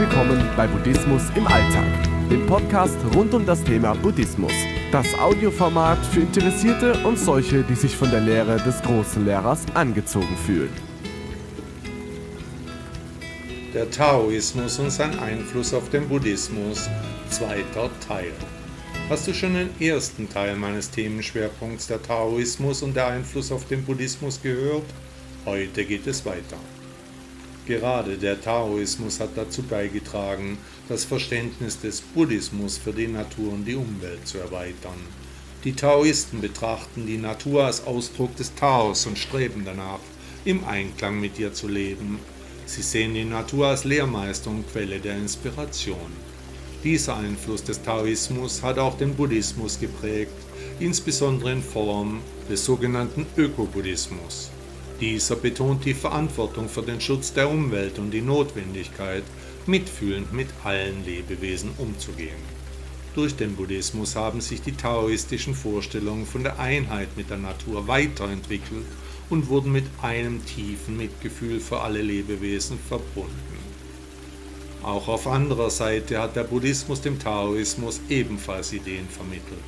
willkommen bei Buddhismus im Alltag, dem Podcast rund um das Thema Buddhismus. Das Audioformat für Interessierte und solche, die sich von der Lehre des großen Lehrers angezogen fühlen. Der Taoismus und sein Einfluss auf den Buddhismus, zweiter Teil. Hast du schon den ersten Teil meines Themenschwerpunkts der Taoismus und der Einfluss auf den Buddhismus gehört? Heute geht es weiter. Gerade der Taoismus hat dazu beigetragen, das Verständnis des Buddhismus für die Natur und die Umwelt zu erweitern. Die Taoisten betrachten die Natur als Ausdruck des Taos und streben danach, im Einklang mit ihr zu leben. Sie sehen die Natur als Lehrmeister und Quelle der Inspiration. Dieser Einfluss des Taoismus hat auch den Buddhismus geprägt, insbesondere in Form des sogenannten Ökobuddhismus. Dieser betont die Verantwortung für den Schutz der Umwelt und die Notwendigkeit, mitfühlend mit allen Lebewesen umzugehen. Durch den Buddhismus haben sich die taoistischen Vorstellungen von der Einheit mit der Natur weiterentwickelt und wurden mit einem tiefen Mitgefühl für alle Lebewesen verbunden. Auch auf anderer Seite hat der Buddhismus dem Taoismus ebenfalls Ideen vermittelt.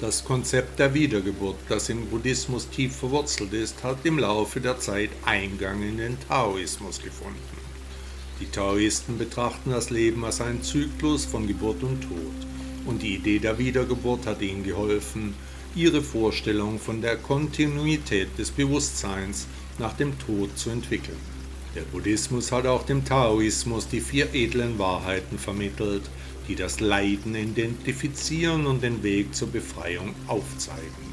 Das Konzept der Wiedergeburt, das im Buddhismus tief verwurzelt ist, hat im Laufe der Zeit Eingang in den Taoismus gefunden. Die Taoisten betrachten das Leben als einen Zyklus von Geburt und Tod, und die Idee der Wiedergeburt hat ihnen geholfen, ihre Vorstellung von der Kontinuität des Bewusstseins nach dem Tod zu entwickeln. Der Buddhismus hat auch dem Taoismus die vier edlen Wahrheiten vermittelt, die das Leiden identifizieren und den Weg zur Befreiung aufzeigen.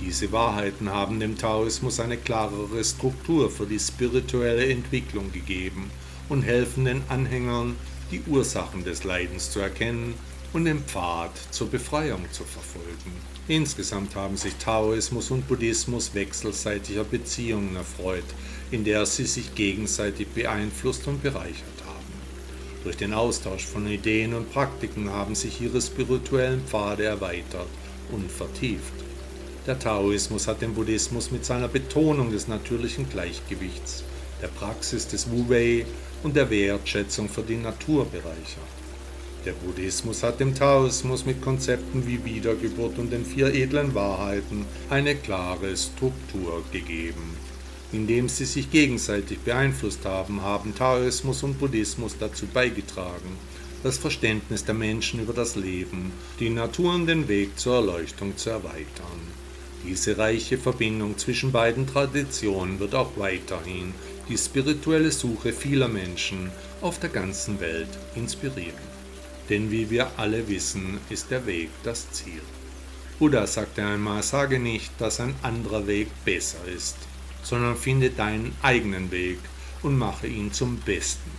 Diese Wahrheiten haben dem Taoismus eine klarere Struktur für die spirituelle Entwicklung gegeben und helfen den Anhängern, die Ursachen des Leidens zu erkennen und den Pfad zur Befreiung zu verfolgen. Insgesamt haben sich Taoismus und Buddhismus wechselseitiger Beziehungen erfreut, in der sie sich gegenseitig beeinflusst und bereichert durch den Austausch von Ideen und Praktiken haben sich ihre spirituellen Pfade erweitert und vertieft. Der Taoismus hat den Buddhismus mit seiner Betonung des natürlichen Gleichgewichts, der Praxis des Wu-Wei und der Wertschätzung für die Natur bereichert. Der Buddhismus hat dem Taoismus mit Konzepten wie Wiedergeburt und den vier edlen Wahrheiten eine klare Struktur gegeben. Indem sie sich gegenseitig beeinflusst haben, haben Taoismus und Buddhismus dazu beigetragen, das Verständnis der Menschen über das Leben, die Natur und den Weg zur Erleuchtung zu erweitern. Diese reiche Verbindung zwischen beiden Traditionen wird auch weiterhin die spirituelle Suche vieler Menschen auf der ganzen Welt inspirieren. Denn wie wir alle wissen, ist der Weg das Ziel. Buddha sagte einmal, sage nicht, dass ein anderer Weg besser ist sondern finde deinen eigenen Weg und mache ihn zum Besten.